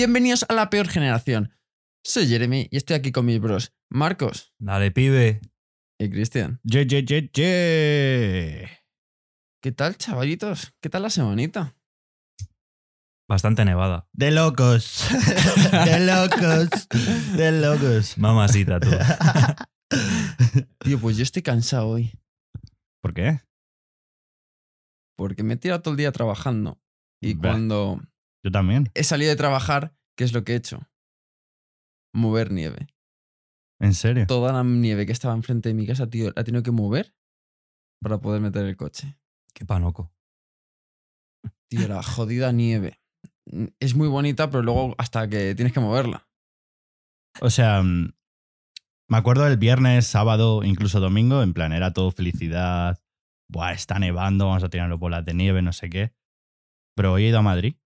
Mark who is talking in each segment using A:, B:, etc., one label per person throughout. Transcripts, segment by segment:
A: bienvenidos a la peor generación. Soy Jeremy y estoy aquí con mis bros, Marcos
B: Dale, pibe.
A: y Cristian.
C: Ye, ye, ye, ye.
A: ¿Qué tal, chavalitos? ¿Qué tal la semanita?
B: Bastante nevada.
C: De locos. De locos. De locos.
B: Mamacita, tú.
A: Tío, pues yo estoy cansado hoy
C: ¿Por qué?
A: porque me he tirado todo el día trabajando y cuando
C: Yo también.
A: he salido de trabajar, ¿qué es lo que he hecho? Mover nieve.
C: ¿En serio?
A: Toda la nieve que estaba enfrente de mi casa, tío, la he tenido que mover para poder meter el coche.
B: Qué panoco.
A: Tío, la jodida nieve. Es muy bonita, pero luego hasta que tienes que moverla.
C: O sea, mm, me acuerdo del viernes, sábado, incluso domingo, en plan, era todo felicidad. Buah, está nevando, vamos a tirarlo bolas de nieve, no sé qué. Pero hoy he ido a Madrid.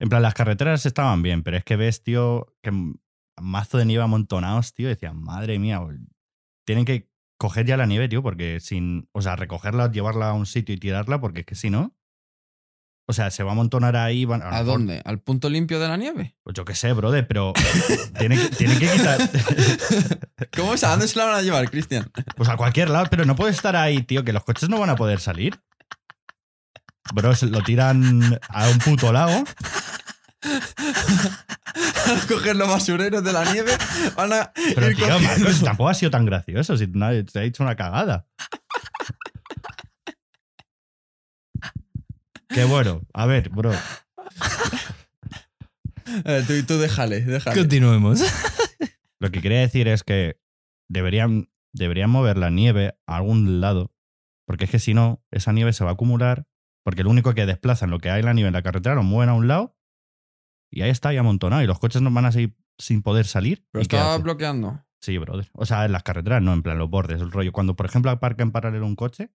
C: En plan, las carreteras estaban bien, pero es que ves, tío, que mazo de nieve amontonados, tío, decían, madre mía, tienen que coger ya la nieve, tío, porque sin, o sea, recogerla, llevarla a un sitio y tirarla, porque es que si no, o sea, se va a amontonar ahí. van-
A: ¿A dónde? ¿Al punto limpio de la nieve?
C: Pues yo qué sé, brother, pero tienen que, tienen que quitar.
A: ¿Cómo es? ¿A dónde se la van a llevar, Cristian?
C: Pues a cualquier lado, pero no puede estar ahí, tío, que los coches no van a poder salir. Bro, se lo tiran a un puto lago.
A: A coger los basureros de la nieve. Van a
C: Pero
A: ir
C: tío, Marcos, tampoco ha sido tan gracioso si nadie te ha hecho una cagada. Qué bueno. A ver, bro.
A: Eh, tú, tú déjale, déjale.
B: Continuemos.
C: Lo que quería decir es que deberían, deberían mover la nieve a algún lado. Porque es que si no, esa nieve se va a acumular. Porque lo único que desplazan lo que hay en la nieve en la carretera lo mueven a un lado. Y ahí está, y amontonado. Y los coches no van a seguir sin poder salir.
A: Pero
C: ¿Y qué
A: estaba bloqueando.
C: Sí, brother. O sea, en las carreteras no, en plan los bordes, el rollo. Cuando, por ejemplo, aparca en paralelo un coche,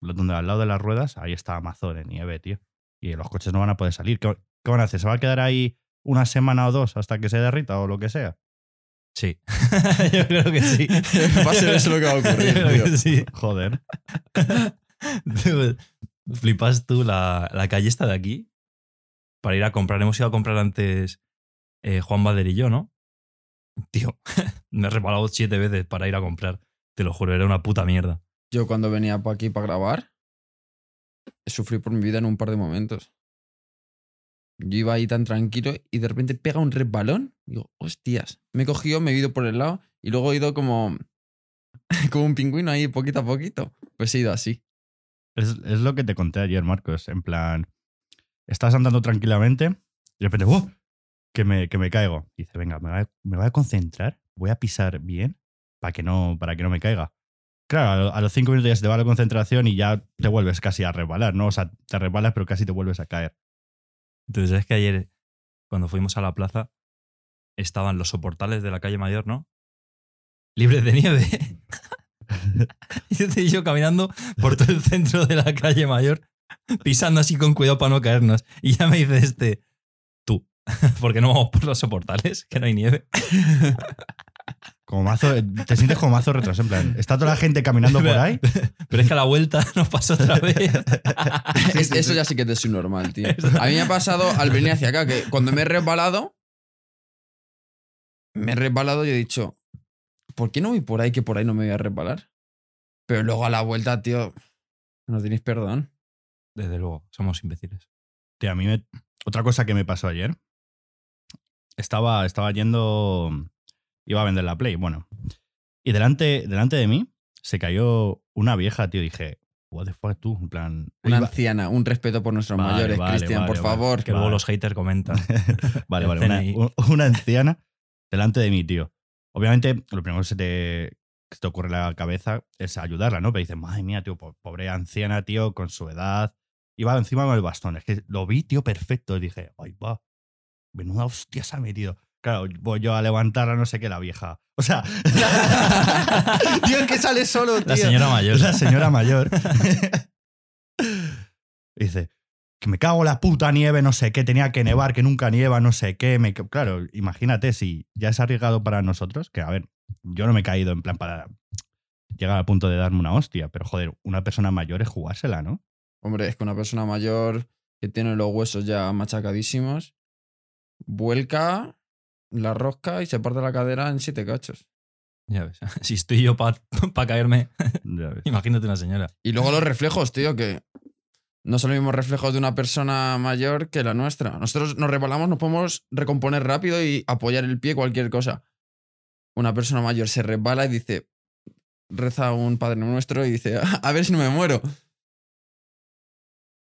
C: donde al lado de las ruedas, ahí está mazo de nieve, tío. Y los coches no van a poder salir. ¿Qué, qué van a hacer? ¿Se va a quedar ahí una semana o dos hasta que se derrita o lo que sea?
B: Sí. Yo creo que sí.
A: Va a ser eso lo que va a ocurrir,
B: Yo creo
A: tío.
B: que sí.
C: Joder.
B: Flipas tú la, la calle esta de aquí para ir a comprar. Hemos ido a comprar antes eh, Juan Bader y yo, ¿no? Tío, me he reparado siete veces para ir a comprar. Te lo juro, era una puta mierda.
A: Yo cuando venía por aquí para grabar, sufrí por mi vida en un par de momentos. Yo iba ahí tan tranquilo y de repente pega un resbalón. Digo, hostias. Me he cogido, me he ido por el lado y luego he ido como, como un pingüino ahí poquito a poquito. Pues he ido así.
C: Es, es lo que te conté ayer, Marcos. En plan, estás andando tranquilamente y de repente, ¡oh! Que me, que me caigo. Dice, venga, me voy, a, me voy a concentrar, voy a pisar bien para que no, para que no me caiga. Claro, a, lo- a los cinco minutos ya se te va la concentración y ya te vuelves casi a resbalar, ¿no? O sea, te resbalas pero casi te vuelves a caer.
B: Entonces es que ayer, cuando fuimos a la plaza, estaban los soportales de la calle mayor, ¿no? Libres de nieve. y yo caminando por todo el centro de la calle mayor, pisando así con cuidado para no caernos. Y ya me dice este, tú, ¿por qué no vamos por los soportales? Que no hay nieve.
C: Como mazo, te sientes como mazo retraso, en plan, está toda la gente caminando por ahí.
B: Pero es que a la vuelta nos pasó otra vez.
A: Es- Eso ya sí que te soy normal, tío. A mí me ha pasado al venir hacia acá que cuando me he resbalado, me he resbalado y he dicho, ¿por qué no voy por ahí que por ahí no me voy a resbalar? Pero luego a la vuelta, tío, no tenéis perdón.
B: Desde luego, somos imbéciles.
C: Tío, a mí me- otra cosa que me pasó ayer. Estaba, estaba yendo. Iba a vender la Play, bueno. Y delante, delante de mí se cayó una vieja, tío. Dije, what the fuck, tú? En plan.
A: Una
C: iba-
A: anciana, un respeto por nuestros
C: Vale,
A: mayores,
C: vale,
A: Cristian,
C: vale,
A: por
C: vale.
A: favor.
B: Que luego los haters comentan.
C: vale, vale. Una, una anciana delante de mí, tío. Obviamente, lo primero que se te, que se te ocurre en la cabeza es ayudarla, ¿no? Pero dices, madre mía, tío, po- pobre anciana, tío, con su edad. Iba encima con el bastón. Es que lo vi, tío, perfecto. Y dije, ay, va. Menuda hostia se ha metido. Claro, voy yo a levantarla, no sé qué, la vieja. O sea, tío, es que sale solo, tío.
B: La señora mayor.
C: La señora mayor. Dice, que me cago la puta nieve, no sé qué, tenía que nevar, que nunca nieva, no sé qué. Me... Claro, imagínate si ya es arriesgado para nosotros, que a ver, yo no me he caído en plan para llegar al punto de darme una hostia, pero joder, una persona mayor es jugársela, ¿no?
A: Hombre, es que una persona mayor que tiene los huesos ya machacadísimos, vuelca la rosca y se parte la cadera en siete cachos.
B: Ya ves. Si estoy yo para caerme,
C: Ya ves.
B: imagínate una señora.
A: Y luego los reflejos, tío, que no son los mismos reflejos de una persona mayor que la nuestra. Nosotros nos resbalamos, nos podemos recomponer rápido y apoyar el pie, cualquier cosa. Una persona mayor se resbala y dice, reza un Padre Nuestro y dice, a ver si no me muero.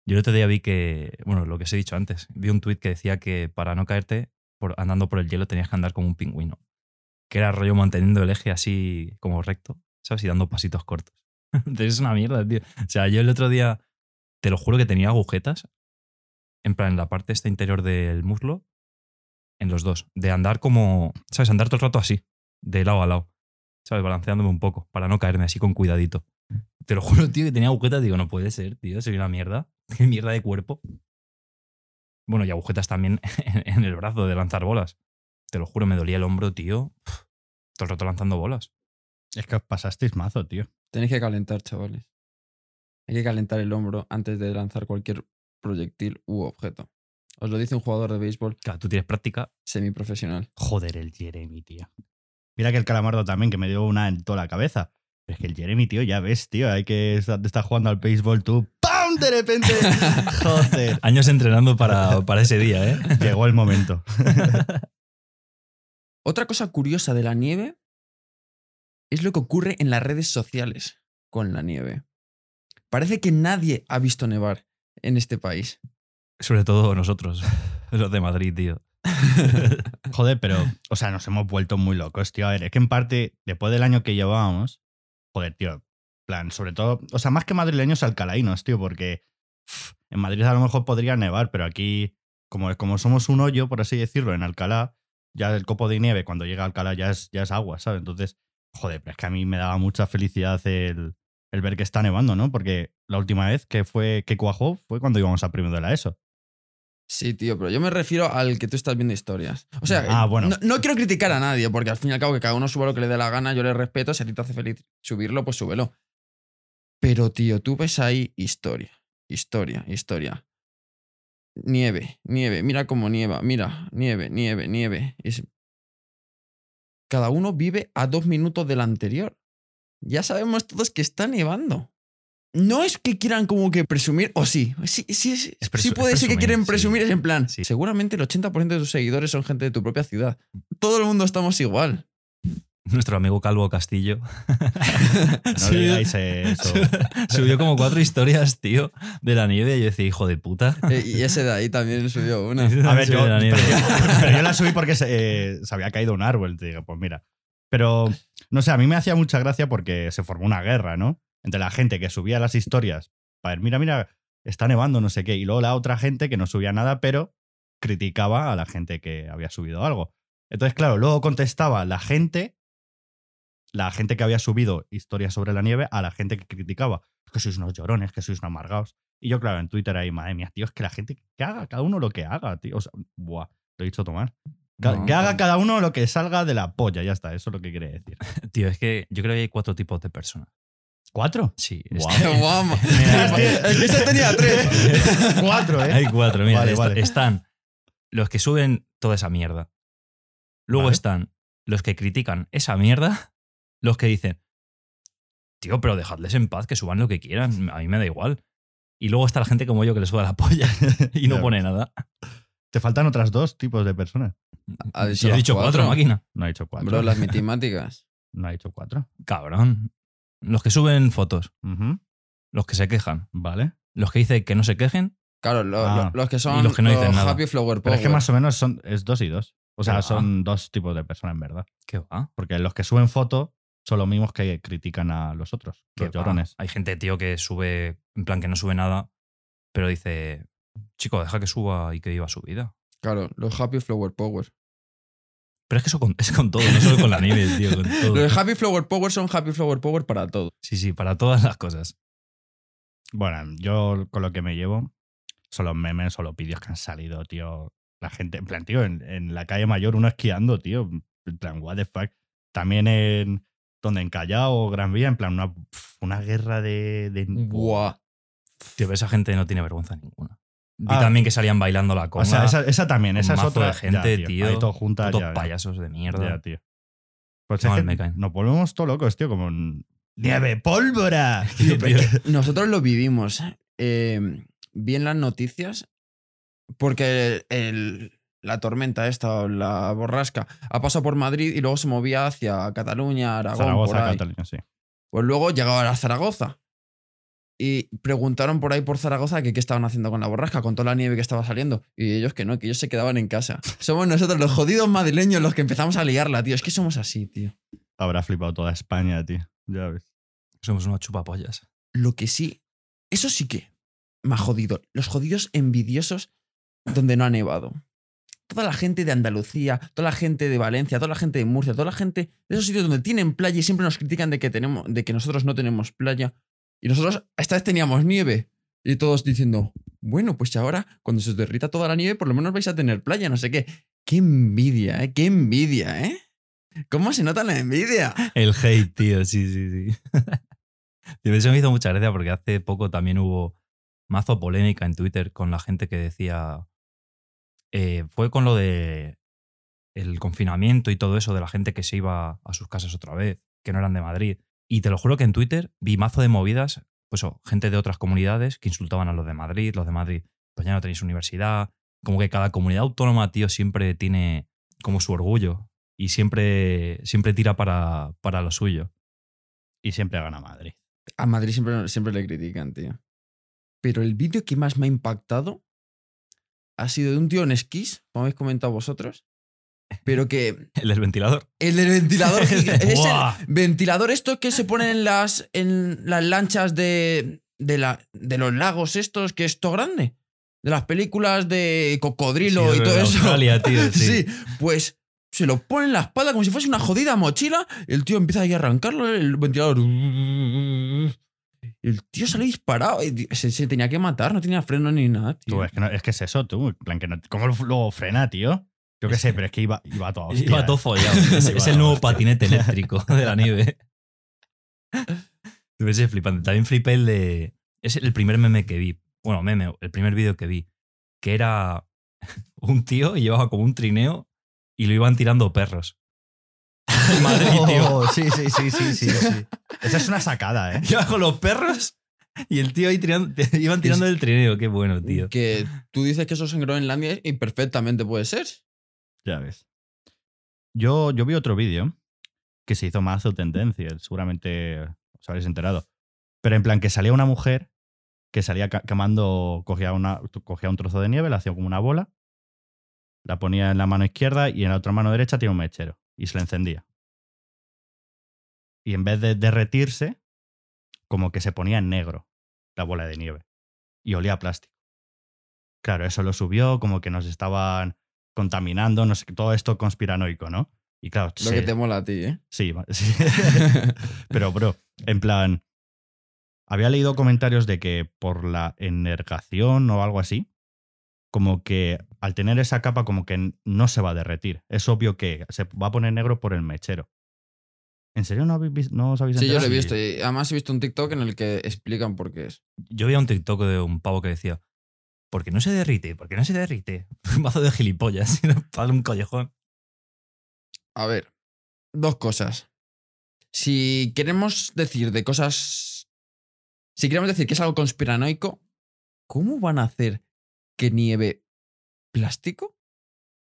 B: Yo el otro día vi que, bueno, lo que os he dicho antes, vi un tuit que decía que para no caerte por, andando por el hielo tenías que andar como un pingüino. Que era rollo manteniendo el eje así como recto, ¿sabes? Y dando pasitos cortos. Entonces es una mierda, tío. O sea, yo el otro día, te lo juro que tenía agujetas, en plan, en la parte esta interior del muslo, en los dos. De andar como, ¿sabes? Andar todo el rato así, de lado a lado. ¿Sabes? Balanceándome un poco, para no caerme así con cuidadito. Te lo juro, tío, que tenía agujetas. Digo, no puede ser, tío, soy una mierda. Qué mierda de cuerpo. Bueno, y agujetas también en el brazo de lanzar bolas. Te lo juro, me dolía el hombro, tío. Todo el rato lanzando bolas.
C: Es que os pasasteis mazo, tío.
A: Tenéis que calentar, chavales. Hay que calentar el hombro antes de lanzar cualquier proyectil u objeto. Os lo dice un jugador de béisbol
B: Claro, tú tienes práctica.
A: semiprofesional.
C: Joder, el Jeremy, tío. Mira que el calamardo también, que me dio una en toda la cabeza. Pero es que el Jeremy, tío, ya ves, tío, hay que estar, estar jugando al béisbol tú. ¡Pam! De repente. Joder.
B: Años entrenando para, para ese día, ¿eh?
C: Llegó el momento.
A: Otra cosa curiosa de la nieve es lo que ocurre en las redes sociales con la nieve. Parece que nadie ha visto nevar en este país.
B: Sobre todo nosotros, los de Madrid, tío.
C: Joder, pero, o sea, nos hemos vuelto muy locos, tío. A ver, es que en parte, después del año que llevábamos, joder, tío, plan, sobre todo, o sea, más que madrileños, alcalainos, tío, porque en Madrid a lo mejor podría nevar, pero aquí, como, como somos un hoyo, por así decirlo, en Alcalá, ya el copo de nieve cuando llega a Alcalá ya es, ya es agua, ¿sabes? Entonces, joder, pero es que a mí me daba mucha felicidad el, el ver que está nevando, ¿no? Porque la última vez que fue que cuajó fue cuando íbamos a primero de la ESO.
A: Sí, tío, pero yo me refiero al que tú estás viendo historias. O sea,
C: Ah, bueno.
A: no, no quiero criticar a nadie, porque al fin y al cabo que cada uno suba lo que le dé la gana, yo le respeto, si a ti te hace feliz subirlo, pues súbelo. Pero, tío, tú ves ahí historia, historia, historia. Nieve, nieve, mira cómo nieva, mira, nieve, nieve, nieve. Es- Cada uno vive a dos minutos del anterior. Ya sabemos todos que está nevando. No es que quieran como que presumir, o sí, sí, sí, sí, sí
B: es
A: puede ser que
B: presumir,
A: quieren
B: sí.
A: presumir, es en plan,
B: Sí.
A: seguramente el 80% de tus seguidores son gente de tu propia ciudad. Todo el mundo estamos igual.
B: Nuestro amigo Calvo Castillo
C: No
B: Sí.
C: digáis eso.
B: subió como cuatro historias, tío, de la nieve. Y yo decía, hijo de puta.
A: Eh, y ese de ahí también subió una.
C: A ver, yo,
B: de la nieve.
C: pero yo la subí porque se, eh, se había caído un árbol. Te digo, pues mira. Pero, no sé, a mí me hacía mucha gracia porque se formó una guerra, ¿no? Entre la gente que subía las historias para ver, mira, mira, está nevando, no sé qué. Y luego la otra gente que no subía nada, pero criticaba a la gente que había subido algo. Entonces, claro, luego contestaba la gente, la gente que había subido historias sobre la nieve, a la gente que criticaba. Que sois unos llorones, que sois unos amargados. Y yo, claro, en Twitter ahí, madre mía, tío, es que la gente que haga, cada uno lo que haga, tío. O sea, buah, lo he dicho tomar.
A: No,
C: que haga
A: no.
C: cada uno lo que salga de la polla, ya está, eso es lo que quiere decir.
B: Tío, es que yo creo que hay cuatro tipos de personas.
C: ¿Cuatro?
B: Sí.
A: Que ese tenía tres.
C: Cuatro, ¿eh?
B: Hay cuatro, mira.
C: Vale,
B: est-
C: vale.
B: Están los que suben toda esa mierda. Luego
C: Vale.
B: están los que critican esa mierda. Los que dicen, tío, pero dejadles en paz, que suban lo que quieran. A mí me da igual. Y luego está la gente como yo que le suda la polla y no pone nada.
C: Te faltan otras dos tipos de personas.
A: Ha
B: he dicho cuatro, máquina.
C: No ha dicho cuatro.
A: Bro, las matemáticas.
C: No ha dicho cuatro.
B: Cabrón. Los que suben fotos, los que se quejan,
C: Vale.
B: los que dicen que no se quejen,
A: Claro, lo-
C: Ah.
A: lo- los que son
B: los que no dicen nada.
A: Happy Flower
C: Pero es que
A: Power.
C: más o menos son, es dos y dos. O sea, son dos tipos de personas, en verdad.
B: ¿qué va?
C: Porque los que suben foto son los mismos que critican a los otros,
B: ¿Qué
C: los
B: va?
C: llorones.
B: Hay gente, tío, que sube, en plan que no sube nada, pero dice, chico, deja que suba y que viva su vida.
A: Claro, los Happy Flower Power.
B: Pero es que eso con- es con todo, no solo con la nieve, tío, con todo.
A: Los Happy Flower Power son Happy Flower Power para todo.
B: Sí, sí, para todas las cosas.
C: Bueno, yo con lo que me llevo son los memes o los vídeos que han salido, tío. La gente, en plan, tío, en, en la calle mayor uno esquiando, tío. En plan, what the fuck. También en. Donde en Callao o Gran Vía, en plan, una, una guerra de. de
A: Buah.
B: Tío, esa gente no tiene vergüenza ninguna. Vi
C: Ah.
B: también que salían bailando la conga.
C: O sea, esa, esa también, esa es
B: mazo
C: otra.
B: de gente,
C: Ya,
B: tío.
C: Todo juntas, ya, ya.
B: payasos de mierda.
C: Ya, tío. Pues es
B: me caen.
C: nos volvemos todos locos, tío, como un- ¡Nieve, pólvora!
B: Tío, tío.
A: Nosotros lo vivimos. Eh, vi en las noticias porque el- la tormenta esta, o la borrasca, ha pasado por Madrid y luego se movía hacia Cataluña, Aragón, por
C: Zaragoza,
A: ahí.
C: Cataluña, sí.
A: Pues luego llegaba a Zaragoza. Y preguntaron por ahí por Zaragoza que qué estaban haciendo con la borrasca, con toda la nieve que estaba saliendo. Y ellos que no, que ellos se quedaban en casa. Somos nosotros los jodidos madrileños los que empezamos a liarla, tío. Es que somos así, tío.
C: Habrá flipado toda España, tío. Ya ves.
B: Somos unos chupapollas.
A: Lo que sí, eso sí que me ha jodido. Los jodidos envidiosos donde no ha nevado. Toda la gente de Andalucía, toda la gente de Valencia, toda la gente de Murcia, toda la gente de esos sitios donde tienen playa y siempre nos critican de que, tenemos, de que nosotros no tenemos playa. Y nosotros esta vez teníamos nieve. Y todos diciendo, bueno, pues ahora cuando se os derrita toda la nieve, por lo menos vais a tener playa, no sé qué. Qué envidia, ¿eh? Qué envidia, ¿eh? ¿Cómo se nota la envidia?
B: El hate, tío, sí, sí, sí. Eso me hizo mucha gracia porque hace poco también hubo mazo polémica en Twitter con la gente que decía. Eh, fue con lo de el confinamiento y todo eso de la gente que se iba a sus casas otra vez, que no eran de Madrid. Y te lo juro que en Twitter vi mazo de movidas, pues oh, gente de otras comunidades que insultaban a los de Madrid, los de Madrid, pues ya no tenéis universidad. Como que cada comunidad autónoma, tío, siempre tiene como su orgullo y siempre, siempre tira para, para lo suyo.
C: Y siempre gana Madrid.
A: A Madrid siempre, siempre le critican, tío. Pero el vídeo que más me ha impactado ha sido de un tío en esquís, como habéis comentado vosotros. Pero que
B: El del ventilador.
A: el del ventilador es el ventilador esto que se pone en las, en las lanchas de, de, la, de los lagos estos, que es todo grande. De las películas de cocodrilo
B: Sí,
A: y todo eso.
B: Australia, tío, sí.
A: sí, pues se lo pone en la espalda como si fuese una jodida mochila. El tío empieza ahí a arrancarlo, el ventilador. El tío sale disparado. y Se, se tenía que matar, no tenía freno ni nada. Tío.
C: Tú, es, que no- es que es eso, tú. En plan, que no- ¿Cómo lo- luego frena, tío? Yo qué sé, pero es que iba, iba a hostia.
B: Iba todo follado. Es, el nuevo patinete eléctrico de la nieve. Debe ser flipante. También flipé el de. Es el primer meme que vi. Bueno, meme, el primer vídeo que vi. Que era un tío y llevaba como un trineo y lo iban tirando perros. Madrid, tío.
C: Oh, sí, sí, sí, sí, sí, sí. Esa es una sacada, ¿eh?
B: Iba con los perros y el tío ahí tirando, iban tirando el trineo. Qué bueno, tío.
A: Que tú dices que eso es en Groenlandia y perfectamente puede ser.
C: Ya ves. Yo, yo vi otro vídeo que se hizo mazo tendencia, seguramente os habréis enterado. Pero en plan que salía una mujer que salía ca- quemando, cogía, una, cogía un trozo de nieve, la hacía como una bola, la ponía en la mano izquierda y en la otra mano derecha tenía un mechero y se la encendía. Y en vez de derretirse, como que se ponía en negro la bola de nieve y olía a plástico. Claro, eso lo subió, como que nos estaban contaminando, no sé, todo esto conspiranoico, ¿no? Y claro,
A: Lo
C: se-
A: que te mola a ti, ¿eh?
C: sí, sí. pero bro, en plan, había leído comentarios de que por la energación o algo así, como que al tener esa capa como que no se va a derretir. Es obvio que se va a poner negro por el mechero. ¿En serio no, habéis no os habéis
A: Sí, yo lo he visto. Y además he visto un TikTok en el que explican por qué es.
B: Yo vi un TikTok de un pavo que decía: ¿Por qué no se derrite? ¿Por qué no se derrite? Un mazo de gilipollas. Para un collejón.
A: A ver, dos cosas. Si queremos decir de cosas. Si queremos decir que es algo conspiranoico, ¿cómo van a hacer que nieve plástico?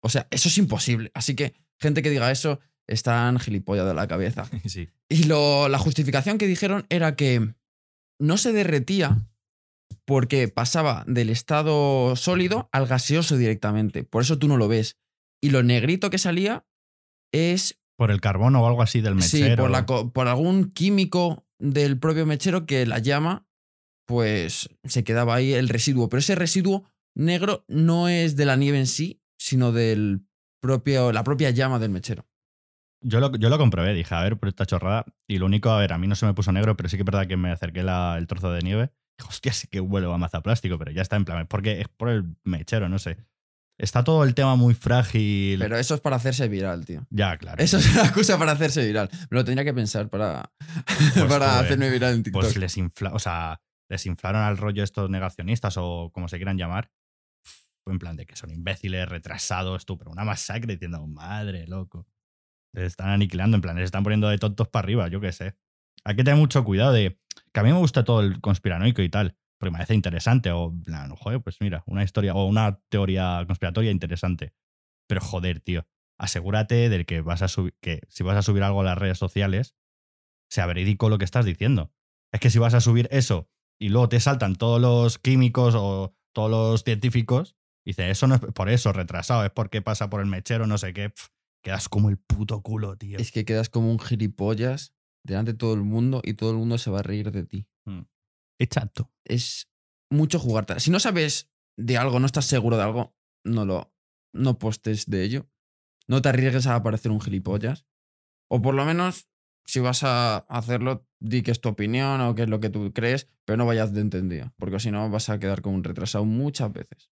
A: O sea, eso es imposible. Así que, gente que diga eso, están gilipollas de la cabeza.
B: Sí.
A: Y lo- la justificación que dijeron era que no se derretía porque pasaba del estado sólido al gaseoso directamente. Por eso tú no lo ves. Y lo negrito que salía es
C: Por el carbono o algo así del mechero.
A: Sí, por, la por algún químico del propio mechero que la llama, pues se quedaba ahí el residuo. Pero ese residuo negro no es de la nieve en sí, sino del propio, la propia llama del mechero.
C: Yo lo, yo lo comprobé, dije, a ver, por esta chorrada. Y lo único, a ver, a mí no se me puso negro, pero sí que es verdad que me acerqué la- el trozo de nieve. Hostia, sí que huele a maza plástico, pero ya está en plan. Porque es por el mechero, no sé. Está todo el tema muy frágil.
A: Pero eso es para hacerse viral, tío.
C: ya, claro.
A: Eso es una excusa para hacerse viral. Me lo tendría que pensar para, para
C: tú, eh.
A: hacerme viral en TikTok.
C: Pues les infla, o sea, les inflaron al rollo estos negacionistas o como se quieran llamar. en plan de que son imbéciles, retrasados, tú, pero una masacre diciendo, madre, loco. Se están aniquilando, en plan, se están poniendo de tontos para arriba, yo qué sé. Hay que tener mucho cuidado de. Que a mí me gusta todo el conspiranoico y tal, porque me parece interesante. O, plan, joder, pues mira, una historia o una teoría conspiratoria interesante. Pero joder, tío, asegúrate de que vas a subir, que si vas a subir algo a las redes sociales, sea verídico lo que estás diciendo. Es que si vas a subir eso y luego te saltan todos los químicos o todos los científicos, dice, eso no es por eso, retrasado, es porque pasa por el mechero, no sé qué. Quedas como el puto culo, tío.
A: Es que quedas como un gilipollas delante de todo el mundo y todo el mundo se va a reír de ti.
C: Exacto.
A: Es mucho jugarte. Si no sabes de algo, no estás seguro de algo, no lo no postes de ello. No te arriesgues a parecer un gilipollas. O por lo menos, si vas a hacerlo, di que es tu opinión o que es lo que tú crees, pero no vayas de entendido. Porque si no, vas a quedar como un retrasado muchas veces.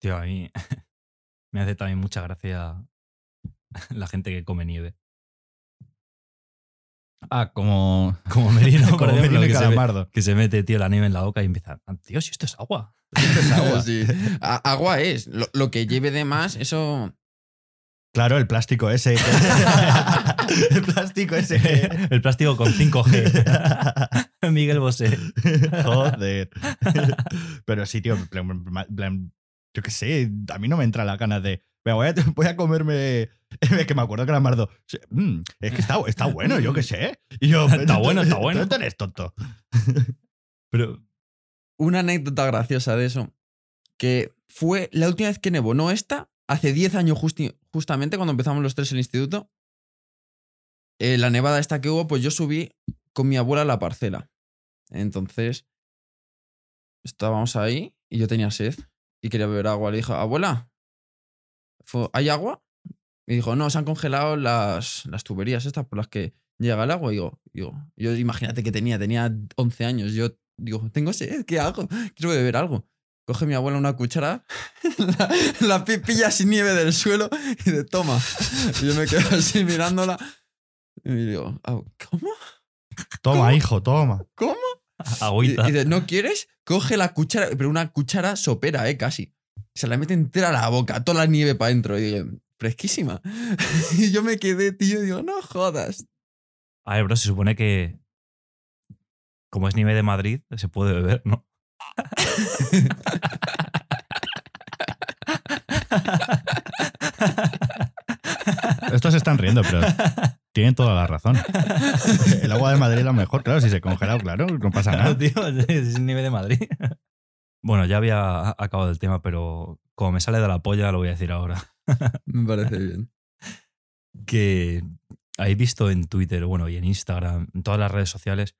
B: Tío, a mí me hace también mucha gracia la gente que come nieve.
C: Ah, como.
B: Como Merino, por
C: como
B: ejemplo,
C: Merino y
B: que se, que mete, tío, la nieve en la boca y empieza, "Ah, tío, si esto es agua.
C: Esto es agua.
A: Sí. Agua es. Lo, lo que lleve de más, eso.
C: Claro, el plástico ese. el plástico ese. que-
B: El plástico con 5G. Miguel Bosé.
C: Joder. Pero sí, tío, yo qué sé, a mí no me entra la ganas de. "Venga, voy a, voy a comerme. Es que me acuerdo que la Mardo. "Mm, es que está, está bueno, yo qué sé. Y yo,
B: Está bueno, está bueno.
C: Tú eres tonto.
B: Pero,
A: Una anécdota graciosa de eso. Que fue la última vez que nevó, no esta, hace 10 años justi- justamente, cuando empezamos los tres el instituto. eh, la nevada esta que hubo, pues yo subí con mi abuela a la parcela. Entonces, estábamos ahí y yo tenía sed y quería beber agua. Le dije, abuela, ¿hay agua? Y dijo, no, se han congelado las, las tuberías estas por las que llega el agua. Y digo, digo, yo imagínate que tenía, tenía 11 años. Yo digo, tengo sed, ¿qué hago? Quiero beber algo. Coge mi abuela una cuchara, la, la pi- pilla sin nieve del suelo y de toma. Y yo me quedo así mirándola. Y digo, "Ah, ¿cómo?
C: Toma, hijo, toma.
A: ¿Cómo? Y,
B: agüita.
A: y dice, ¿no quieres? Coge la cuchara, pero una cuchara sopera, ¿eh? Casi. Se la mete entera a la boca, toda la nieve para adentro. Y digo, fresquísima. Y yo me quedé, tío, y digo, no jodas.
B: A ver, bro, se supone que. Como es nieve de Madrid, se puede beber, ¿no?
C: Estos se están riendo, pero tienen toda la razón. El agua de Madrid es la mejor, claro, si se congela, claro, no pasa
B: Claro,
C: nada.
B: tío, es nieve de Madrid. Bueno, ya había acabado el tema, pero como me sale de la polla, lo voy a decir ahora.
A: Me parece bien.
B: Que habéis visto en Twitter, bueno, y en Instagram, en todas las redes sociales,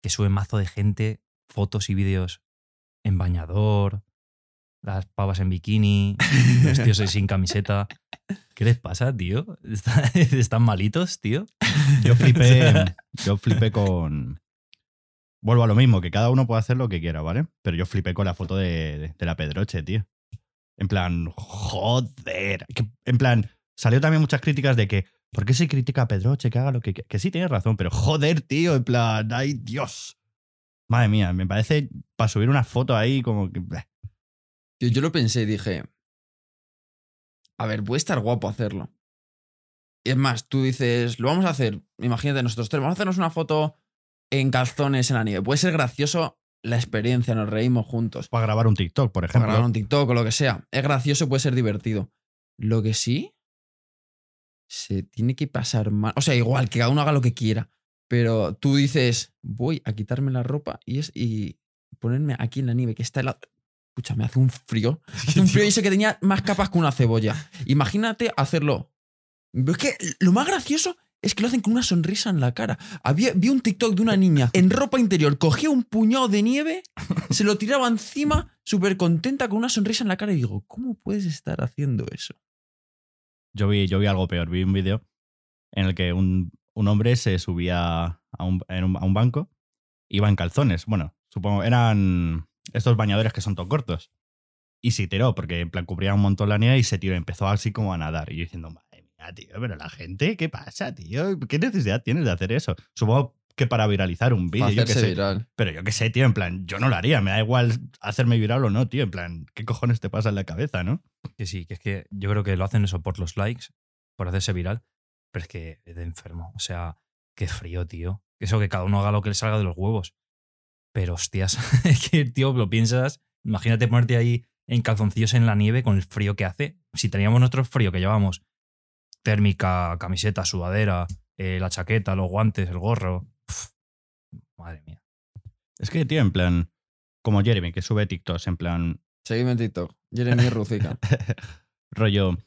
B: que sube mazo de gente fotos y vídeos en bañador, las pavas en bikini, los tíos ahí sin camiseta. ¿Qué les pasa, tío? ¿Está- ¿Están malitos, tío?
C: Yo flipé, yo flipé con. Vuelvo a lo mismo, que cada uno puede hacer lo que quiera, ¿vale? Pero yo flipé con la foto de, de- de la Pedroche, tío. En plan, joder. Que- en plan, salió también muchas críticas de que, ¿por qué se critica a Pedroche? Que haga lo que quiera. Que sí, tienes razón, pero joder, tío, en plan, ay, Dios. Madre mía, me parece para subir una foto ahí como que. bleh.
A: Tío, yo lo pensé y dije, a ver, puede estar guapo hacerlo. Y es más, tú dices, lo vamos a hacer, imagínate nosotros tres, vamos a hacernos una foto en calzones en la nieve. Puede ser gracioso la experiencia, nos reímos juntos.
C: Para grabar un TikTok, por
A: Para
C: ejemplo.
A: grabar un TikTok o lo que sea. Es gracioso, puede ser divertido. Lo que sí, se tiene que pasar mal. O sea, igual, que cada uno haga lo que quiera. Pero tú dices, voy a quitarme la ropa y, es, y ponerme aquí en la nieve, que está helado. Escucha, me hace un frío. Hace un frío y sé que tenía más capas que una cebolla. Imagínate hacerlo. Pero es que lo más gracioso es que lo hacen con una sonrisa en la cara. Había, vi un TikTok de una niña en ropa interior, cogía un puñado de nieve, se lo tiraba encima, súper contenta, con una sonrisa en la cara. Y digo, ¿cómo puedes estar haciendo eso?
C: Yo vi, yo vi algo peor. Vi un vídeo en el que un, un hombre se subía a un, en un- a un banco, iba en calzones. Bueno, supongo, eran estos bañadores que son todo cortos. Y se tiró, porque en plan cubría un montón la nieve y se tiró. Empezó así como a nadar. Y yo diciendo, madre mía, tío, pero la gente, ¿qué pasa, tío? ¿Qué necesidad tienes de hacer eso? Supongo que para viralizar un vídeo. Yo qué sé.
A: viral.
C: Pero yo qué sé, tío, en plan, yo no lo haría. Me da igual hacerme viral o no, tío. En plan, ¿qué cojones te pasa en la cabeza, no?
B: Que sí, que es que yo creo que lo hacen eso por los likes, por hacerse viral, pero es que es de enfermo. O sea, qué frío, tío. Eso que cada uno haga lo que le salga de los huevos. Pero hostias, es que, tío, lo piensas. Imagínate ponerte ahí en calzoncillos en la nieve con el frío que hace. Si teníamos nuestro frío que llevamos, térmica, camiseta, sudadera, eh, la chaqueta, los guantes, el gorro. pf, madre mía.
C: Es que, tío, en plan, como Jeremy, que sube TikToks, en plan,
A: Seguidme en TikTok. Jeremy Ruzica.
C: rollo.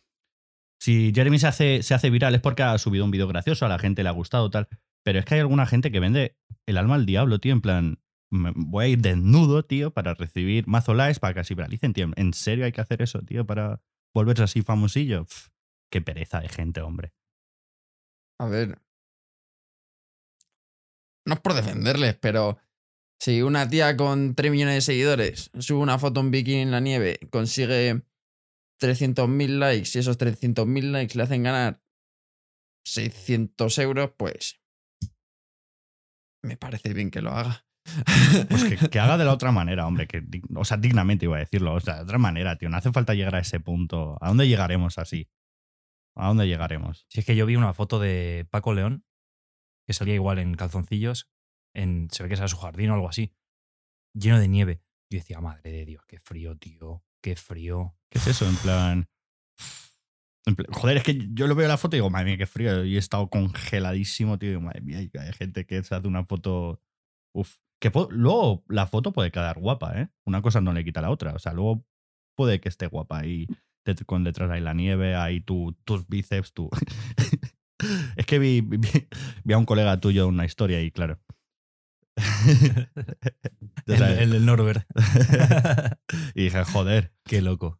C: Si Jeremy se hace, se hace viral es porque ha subido un vídeo gracioso, a la gente le ha gustado, tal. Pero es que hay alguna gente que vende el alma al diablo, tío, en plan. Voy a ir desnudo, tío, para recibir mazo likes para que así viralicen, tío. ¿En serio hay que hacer eso, tío, para volverse así famosillo? Qué pereza de gente, hombre.
A: A ver. No es por defenderles, pero si una tía con 3 millones de seguidores sube una foto en bikini en la nieve, consigue 300.000 likes y esos 300.000 likes le hacen ganar 600 euros, pues me parece bien que lo haga.
C: Pues que, que haga de la otra manera, hombre. Que, o sea, dignamente iba a decirlo. O sea, de otra manera, tío. No hace falta llegar a ese punto. ¿A dónde llegaremos así? ¿A dónde llegaremos?
B: Si es que yo vi una foto de Paco León, que salía igual en calzoncillos, en, se ve que era su jardín o algo así, lleno de nieve. Yo decía, madre de Dios, qué frío, tío, qué frío.
C: ¿Qué es eso? En plan. en plan- joder, es que yo lo veo en la foto y digo, madre mía, qué frío. Y he estado congeladísimo, tío. Y digo, madre mía, hay gente que se hace una foto. Uf. Que luego la foto puede quedar guapa, ¿eh? Una cosa no le quita a la otra. O sea, luego puede que esté guapa ahí, det- con detrás ahí la nieve, ahí tu, tus bíceps, tu. es que vi, vi, vi a un colega tuyo una historia y claro.
B: El, el del Norbert.
C: y dije, joder.
B: qué loco.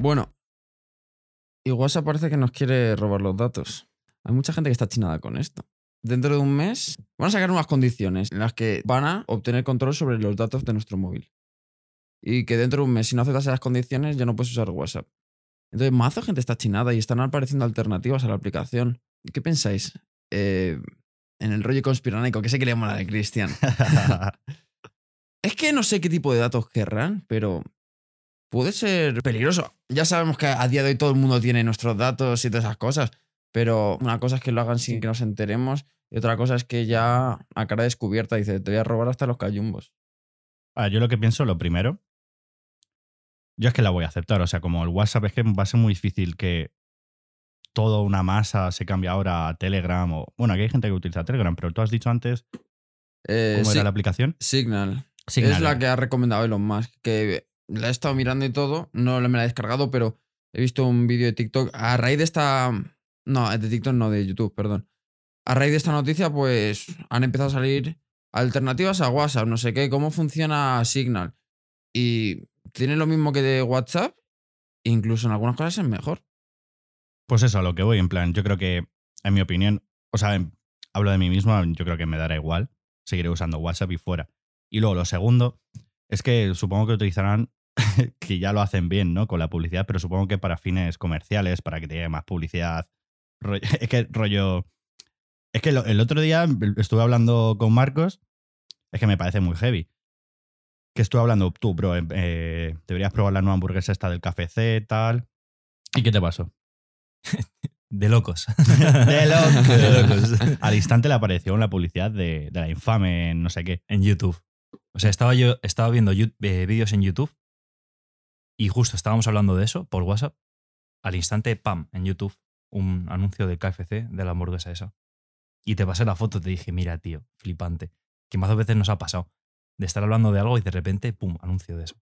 A: Bueno, y WhatsApp parece que nos quiere robar los datos. Hay mucha gente que está chinada con esto. Dentro de un mes van a sacar unas condiciones en las que van a obtener control sobre los datos de nuestro móvil. Y que dentro de un mes, si no aceptas esas condiciones, ya no puedes usar WhatsApp. Entonces, mazo gente está chinada y están apareciendo alternativas a la aplicación. ¿Qué pensáis? Eh, en el rollo conspiranoico, que sé que le mola de Cristian. Es que no sé qué tipo de datos querrán, pero puede ser peligroso. Ya sabemos que a día de hoy todo el mundo tiene nuestros datos y todas esas cosas, pero una cosa es que lo hagan sin que nos enteremos y otra cosa es que ya a cara descubierta dice, te voy a robar hasta los cayumbos.
C: Ah, yo lo que pienso, lo primero, yo es que la voy a aceptar. O sea, como el WhatsApp es que va a ser muy difícil que toda una masa se cambie ahora a Telegram o... Bueno, aquí hay gente que utiliza Telegram, pero tú has dicho antes
A: Eh,
C: cómo era la aplicación.
A: Signal.
C: Signal.
A: Es la que ha recomendado Elon Musk, que la he estado mirando y todo, no me la he descargado, pero he visto un vídeo de TikTok. A raíz de esta... No, de TikTok no, de YouTube, perdón. A raíz de esta noticia, pues han empezado a salir alternativas a WhatsApp, no sé qué, cómo funciona Signal. Y tiene lo mismo que de WhatsApp, incluso en algunas cosas es mejor.
C: Pues eso, a lo que voy, en plan, yo creo que, en mi opinión, o sea, en- hablo de mí mismo, yo creo que me dará igual, seguiré usando WhatsApp y fuera. Y luego, lo segundo, es que supongo que utilizarán, que ya lo hacen bien, ¿no? Con la publicidad, pero supongo que para fines comerciales, para que te llegue más publicidad. Es que rollo... Es que el otro día estuve hablando con Marcos, es que me parece muy heavy. Que estuve hablando, tú, bro, eh, eh, deberías probar la nueva hamburguesa esta del café C, tal. ¿Y qué te pasó?
B: De locos.
C: De locos.
B: De locos.
C: Al instante le apareció la publicidad de, de la infame no sé qué.
B: en YouTube. O sea, estaba yo estaba viendo eh, vídeos en YouTube y justo estábamos hablando de eso por WhatsApp. Al instante, pam, en YouTube, un anuncio de KFC de la hamburguesa esa. Y te pasé la foto te dije, mira, tío, flipante. Que más veces nos ha pasado. De estar hablando de algo y de repente, pum, anuncio de eso.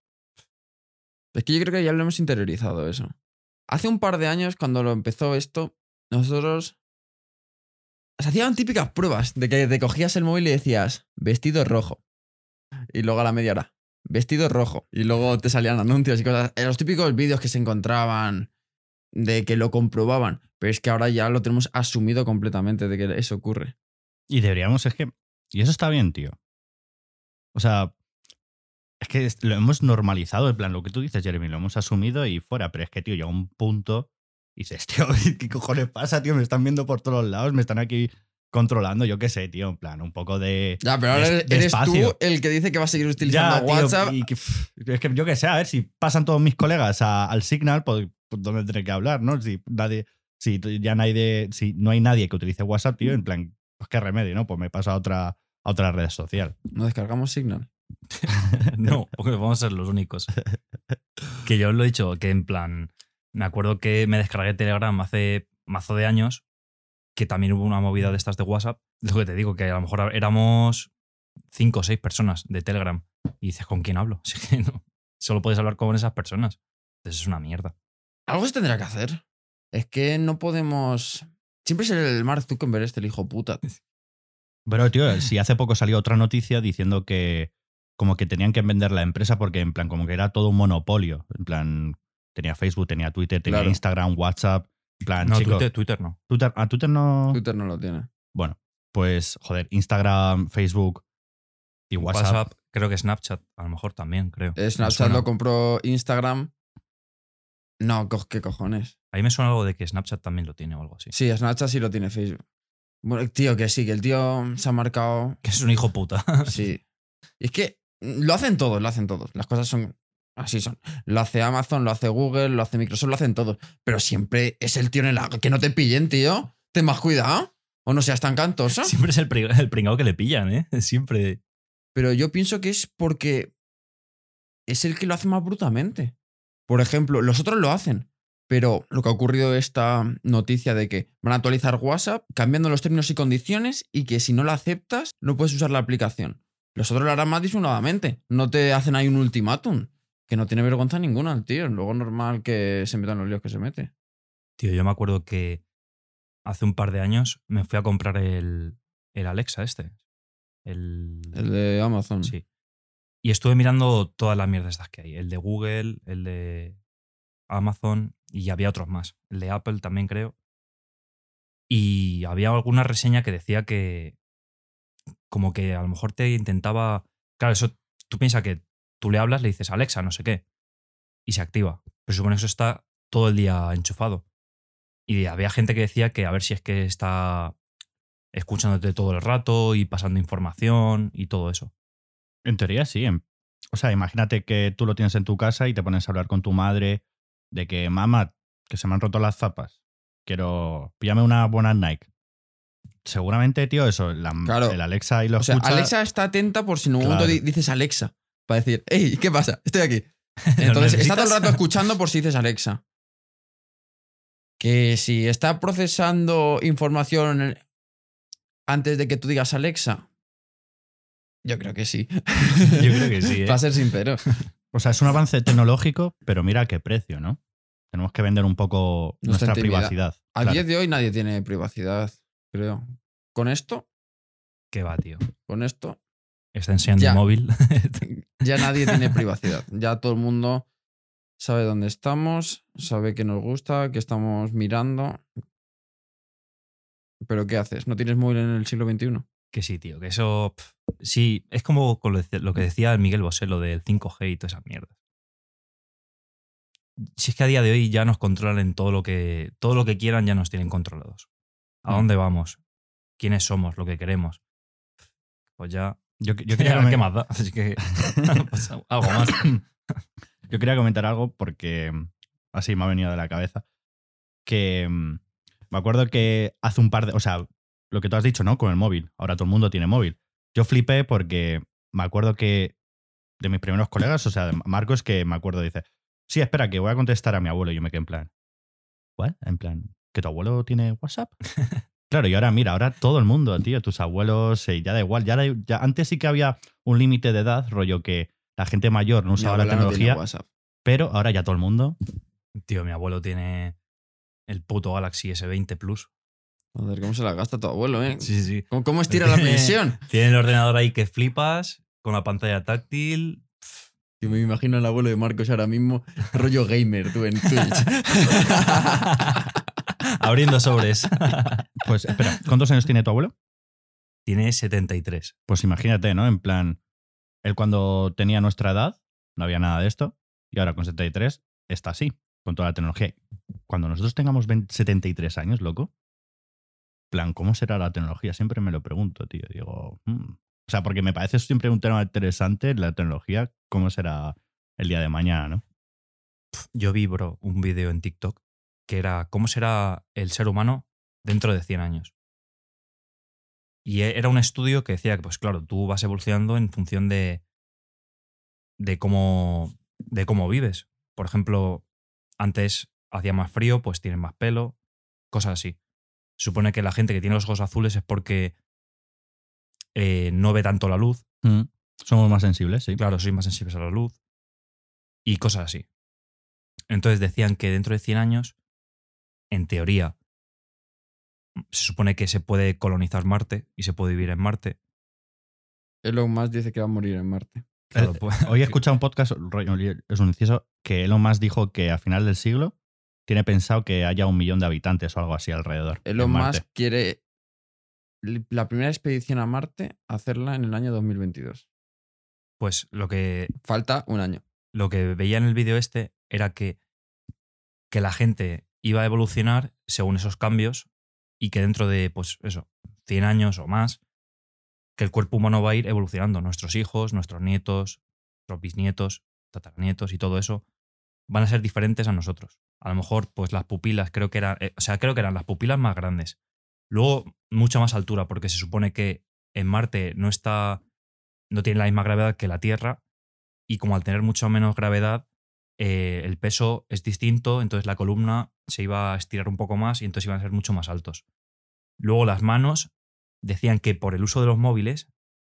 A: Es que yo creo que ya lo hemos interiorizado eso. Hace un par de años, cuando lo empezó esto, nosotros. Se hacían típicas pruebas de que te cogías el móvil y decías, vestido rojo. Y luego a la media hora, vestido rojo. Y luego te salían anuncios y cosas. eh, Los típicos vídeos que se encontraban de que lo comprobaban. Pero es que ahora ya lo tenemos asumido completamente de que eso ocurre.
C: Y deberíamos, es que. Y eso está bien, tío. O sea, Es que lo hemos normalizado, en plan, lo que tú dices, Jeremy, lo hemos asumido y fuera. Pero es que, tío, llega un punto y dices, tío, ¿qué cojones pasa, tío? Me están viendo por todos lados, me están aquí controlando, yo qué sé, tío, en plan, un poco de.
A: Ya, pero ahora eres, tú el que dice que va a seguir utilizando
C: Ya, tío,
A: WhatsApp.
C: y que, pff, es que yo qué sé, a ver, si pasan todos mis colegas a- al Signal, pues, pues ¿dónde tendré que hablar, no? Si nadie, si ya nadie, si no hay nadie que utilice WhatsApp, tío, en plan, pues qué remedio, ¿no? Pues me paso a otra, a otra red social.
A: No descargamos Signal.
B: no, porque vamos a ser los únicos. Que yo os lo he dicho, que en plan, me acuerdo que me descargué Telegram hace mazo de años, que también hubo una movida de estas de WhatsApp. Lo que te digo, que a lo mejor éramos cinco o seis personas de Telegram. Y dices, ¿con quién hablo? Que no, solo puedes hablar con esas personas. Entonces es una mierda.
A: Algo se tendrá que hacer. Es que no podemos. Siempre es el Mark Zuckerberg este, el hijo puta.
C: Pero, tío, si hace poco salió otra noticia diciendo que como que tenían que vender la empresa porque, en plan, como que era todo un monopolio. En plan, tenía Facebook, tenía Twitter, tenía
A: Claro.
C: Instagram, WhatsApp. Plan,
B: No,
C: chico,
B: Twitter, Twitter no.
C: Twitter, a Twitter no.
A: Twitter no lo tiene.
C: Bueno, pues, joder, Instagram, Facebook y WhatsApp.
B: WhatsApp, creo que Snapchat, a lo mejor también, creo.
A: Eh, Snapchat lo compró Instagram. No, co- ¿qué cojones?
B: A mí me suena algo de que Snapchat también lo tiene o algo así.
A: Sí, Snapchat sí lo tiene Facebook. Bueno, tío, que sí, que el tío se ha marcado.
B: Que es un hijo puta.
A: Sí. Y es que lo hacen todos, lo hacen todos. Las cosas son así son. Lo hace Amazon, lo hace Google, lo hace Microsoft, lo hacen todos. Pero siempre es el tío en el agua. Que no te pillen, tío. Ten más cuidado. O no seas tan cantoso.
B: Siempre es el, el pringao que le pillan, ¿eh? Siempre.
A: Pero yo pienso que es porque es el que lo hace más brutamente. Por ejemplo, los otros lo hacen. Pero lo que ha ocurrido esta noticia de que van a actualizar WhatsApp cambiando los términos y condiciones y que si no la aceptas no puedes usar la aplicación. Los otros lo harán más disimuladamente. No te hacen ahí un ultimátum. Que no tiene vergüenza ninguna el tío. Luego normal que se metan los líos que se mete.
B: Tío, yo me acuerdo que hace un par de años me fui a comprar el, el Alexa este. El,
A: El de Amazon.
B: Sí. Y estuve mirando todas las mierdas estas que hay. El de Google, el de Amazon y había otros más. El de Apple también creo. Y había alguna reseña que decía que como que a lo mejor te intentaba... Claro, eso tú piensas que tú le hablas, le dices Alexa, no sé qué, y se activa. Pero supone que eso está todo el día enchufado. Y había gente que decía que a ver si es que está escuchándote todo el rato y pasando información y todo eso.
C: En teoría sí. O sea, imagínate que tú lo tienes en tu casa y te pones a hablar con tu madre de que, mamá, que se me han roto las zapas. Quiero, píllame una buena Nike. Seguramente, tío, eso, la-
A: Claro.
C: el Alexa y lo
A: O sea,
C: escucha.
A: Alexa está atenta por si en un
C: Claro.
A: momento di- dices Alexa. Para decir, hey, ¿qué pasa? Estoy aquí.
B: ¿Lo
A: Entonces está todo el rato escuchando por si dices Alexa. Que si está procesando información antes de que tú digas Alexa. Yo creo que sí.
B: Yo creo que sí, ¿eh?
A: Para ser sincero.
C: O sea, es un avance tecnológico, pero mira a qué precio, ¿no? Tenemos que vender un poco
A: Nuestra
C: nuestra privacidad.
A: A
C: Claro.
A: día de hoy nadie tiene privacidad, creo. Con esto,
B: Que va, tío.
A: con esto,
B: Está enseñando
A: Ya.
B: el móvil.
A: ya nadie tiene privacidad. Ya todo el mundo sabe dónde estamos, sabe qué nos gusta, qué estamos mirando. Pero ¿qué haces? ¿No tienes móvil en el siglo XXI?
B: que sí, tío. Que eso. sí, es como con lo de- que decía el Miguel Bosé, lo del 5G y todas esas mierdas. Si es que a día de hoy ya nos controlan en todo lo que. Todo lo que quieran ya nos tienen controlados. ¿A
C: Mm.
B: dónde vamos? ¿Quiénes somos? Lo que queremos. Pues ya.
C: Yo, quería
B: ¿Qué
C: comen-
B: más da? Así que. pues algo más.
C: Yo quería comentar algo porque así me ha venido de la cabeza. Que mm, me acuerdo que hace un par de. O sea, lo que tú has dicho, ¿no? Con el móvil. Ahora todo el mundo tiene móvil. Yo flipé porque me acuerdo que de mis primeros colegas, o sea, de Marcos, que me acuerdo, dice: Sí, espera, que voy a contestar a mi abuelo. Y yo me quedé en plan: ¿What? En plan, ¿que tu abuelo tiene WhatsApp? Claro, y ahora mira, ahora todo el mundo, tío, tus abuelos, eh, ya da igual. Ya, da- ya antes sí que había un límite de edad, rollo que la gente mayor no usaba la
A: abuela no tiene
C: tecnología, pero ahora ya todo el mundo.
B: Tío, mi abuelo tiene el puto Galaxy S20 Plus.
A: Joder, ¿cómo se la gasta tu abuelo, eh?
B: Sí, sí.
A: ¿Cómo, cómo estira la pensión?
B: Tiene el ordenador ahí que flipas, con la pantalla táctil.
A: Yo me imagino al abuelo de Marcos ahora mismo, rollo gamer, tú en Twitch.
B: Abriendo sobres.
C: Pues espera, ¿cuántos años tiene tu abuelo?
B: Tiene 73.
C: Pues imagínate, ¿no? En plan, él cuando tenía nuestra edad no había nada de esto y ahora con 73 está así, con toda la tecnología. Cuando nosotros tengamos 20 73 años, loco, plan, ¿cómo será la tecnología? Siempre me lo pregunto, tío. Digo, hmm. o sea, porque me parece siempre un tema interesante la tecnología, ¿cómo será el día de mañana, no?
B: Yo vi, bro, un vídeo en TikTok que era cómo será el ser humano dentro de 100 años. Y e- era un estudio que decía que, pues claro, tú vas evolucionando en función de, de, cómo, de cómo vives. Por ejemplo, antes hacía más frío, pues tienes más pelo, cosas así. Supone que la gente que tiene los ojos azules es porque eh, no ve tanto la luz.
C: Mm. Somos más sensibles, sí.
B: Claro, sois más sensibles a la luz. Y cosas así. Entonces decían que dentro de 100 años, en teoría, se supone que se puede colonizar Marte y se puede vivir en Marte.
A: Elon Musk dice que va a morir en Marte.
B: Claro,
C: Eh,
B: pues-
C: Hoy he escuchado un podcast, es un inciso, que Elon Musk dijo que a final del siglo tiene pensado que haya un millón de habitantes o algo así alrededor.
A: Elon. Musk quiere la primera expedición a Marte hacerla en el año 2022.
B: Pues lo que,
A: Falta un año.
B: lo que veía en el vídeo este era que, que la gente iba a evolucionar según esos cambios y que dentro de, pues eso, 100 años o más, que el cuerpo humano va a ir evolucionando. Nuestros hijos, nuestros nietos, nuestros bisnietos, tataranietos y todo eso van a ser diferentes a nosotros. A lo mejor, pues las pupilas, creo que eran, eh, o sea, creo que eran las pupilas más grandes. Luego, mucha más altura, porque se supone que en Marte no está, no tiene la misma gravedad que la Tierra, y como al tener mucho menos gravedad, eh, el peso es distinto, entonces la columna se iba a estirar un poco más y entonces iban a ser mucho más altos. Luego las manos decían que por el uso de los móviles,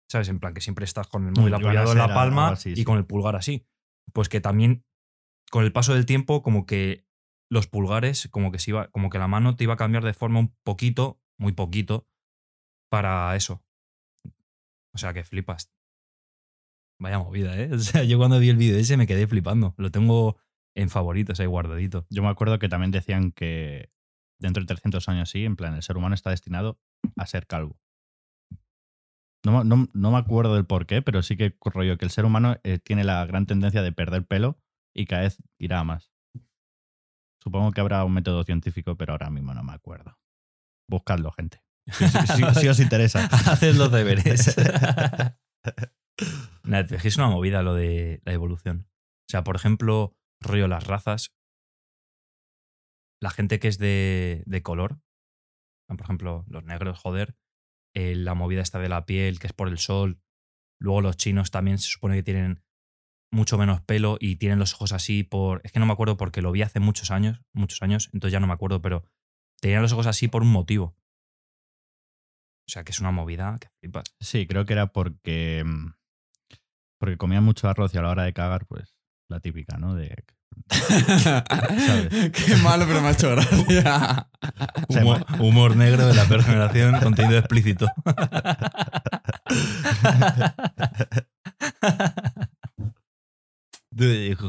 B: ¿sabes? En plan que siempre estás con el móvil
C: a
B: apoyado en la palma
C: así,
B: y
C: sí.
B: con el pulgar así. Pues que también con el paso del tiempo como que los pulgares, como que se iba, como que la mano te iba a cambiar de forma un poquito, muy poquito, para eso. O sea que flipas. Vaya movida, ¿eh? O sea, yo cuando vi el vídeo ese me quedé flipando. Lo tengo en favoritos ahí guardadito.
C: Yo me acuerdo que también decían que dentro de 300 años sí, en plan, el ser humano está destinado a ser calvo. No, me- no- no me acuerdo del por qué, pero sí que rollo que el ser humano eh, tiene la gran tendencia de perder pelo y cada vez irá a más. Supongo que habrá un método científico, pero ahora mismo no me acuerdo. Buscadlo, gente. Si, si- si os interesa.
B: Haced los deberes. Nada, es una movida lo de la evolución. O sea, por ejemplo, rollo las razas. La gente que es de, de color, por ejemplo, los negros, joder, eh, la movida esta de la piel, que es por el sol. Luego los chinos también se supone que tienen mucho menos pelo y tienen los ojos así por... Es que no me acuerdo porque lo vi hace muchos años, muchos años, entonces ya no me acuerdo, pero tenían los ojos así por un motivo. O sea, que es una movida que.
C: Sí, creo que era porque. mm, Porque comían mucho arroz y a la hora de cagar, pues la típica, ¿no? De.
A: Qué malo, pero me ha hecho gracia.
B: Humor, humor negro de la peor generación, contenido explícito.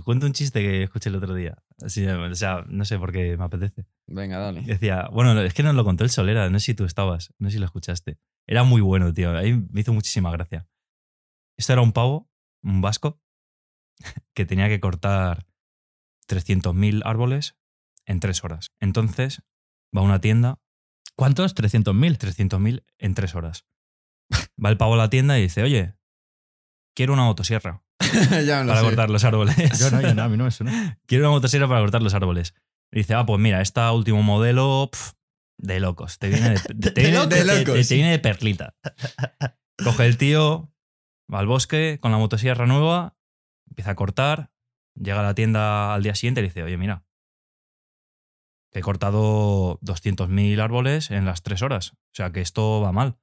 B: Cuento un chiste que escuché el otro día. O sea, no sé por qué me apetece.
A: Venga, dale.
B: Decía, bueno, es que nos lo contó el Solera, no sé si tú estabas, no sé si lo escuchaste. Era muy bueno, tío. Ahí me hizo muchísima gracia. Esto era un pavo, un vasco, que tenía que cortar 300.000 árboles en tres horas. Entonces va a una tienda,
C: ¿Cuántos? ¿300.000?
B: 300.000 en tres horas. Va el pavo a la tienda y dice, oye, quiero una motosierra
A: ya
B: para
A: sé.
B: cortar los árboles.
C: Yo no, yo no, a mí no me suena.
B: quiero una motosierra para cortar los árboles. Y dice, ah, pues mira, esta último modelo, pf, de locos. Te viene de, viene-
C: locos.
B: te viene de perlita. Coge el tío, va al bosque con la motosierra nueva, empieza a cortar, llega a la tienda al día siguiente y dice, oye, mira, he cortado 200.000 árboles en las tres horas. O sea, que esto va mal.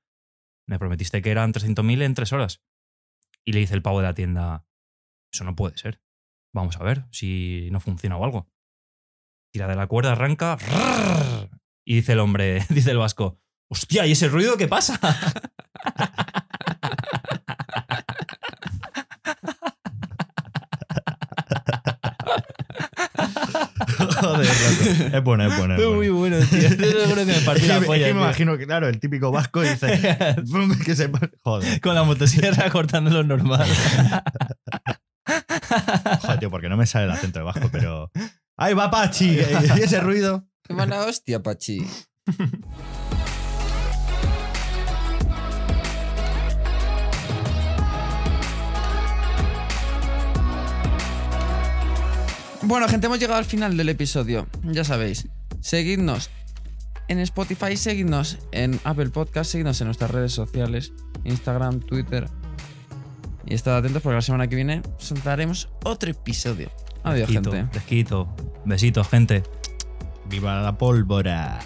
B: Me prometiste que eran 300.000 en tres horas. Y le dice el pavo de la tienda, eso no puede ser. Vamos a ver si no funciona o algo. Tira de la cuerda, arranca. Y dice el hombre, dice el vasco, hostia, ¿y ese ruido qué pasa?
C: Es bueno, es bueno. Es
B: muy bueno, tío. Lo juro que me partí la
C: es que
B: polla,
C: me imagino que, claro, el típico vasco dice. Que se. Joder.
B: Con la motosierra cortando lo normal.
C: Joder, tío, porque no me sale el acento de vasco, pero. ¡Ay, va Pachi! ¿Y ese ruido?
A: ¡Qué mala hostia, Pachi! Bueno, gente, hemos llegado al final del episodio. Ya sabéis, seguidnos en Spotify, seguidnos en Apple Podcast, seguidnos en nuestras redes sociales, Instagram, Twitter. Y estad atentos porque la semana que viene soltaremos otro episodio. Adiós, gente.
B: Besitos, gente.
C: ¡Viva la pólvora!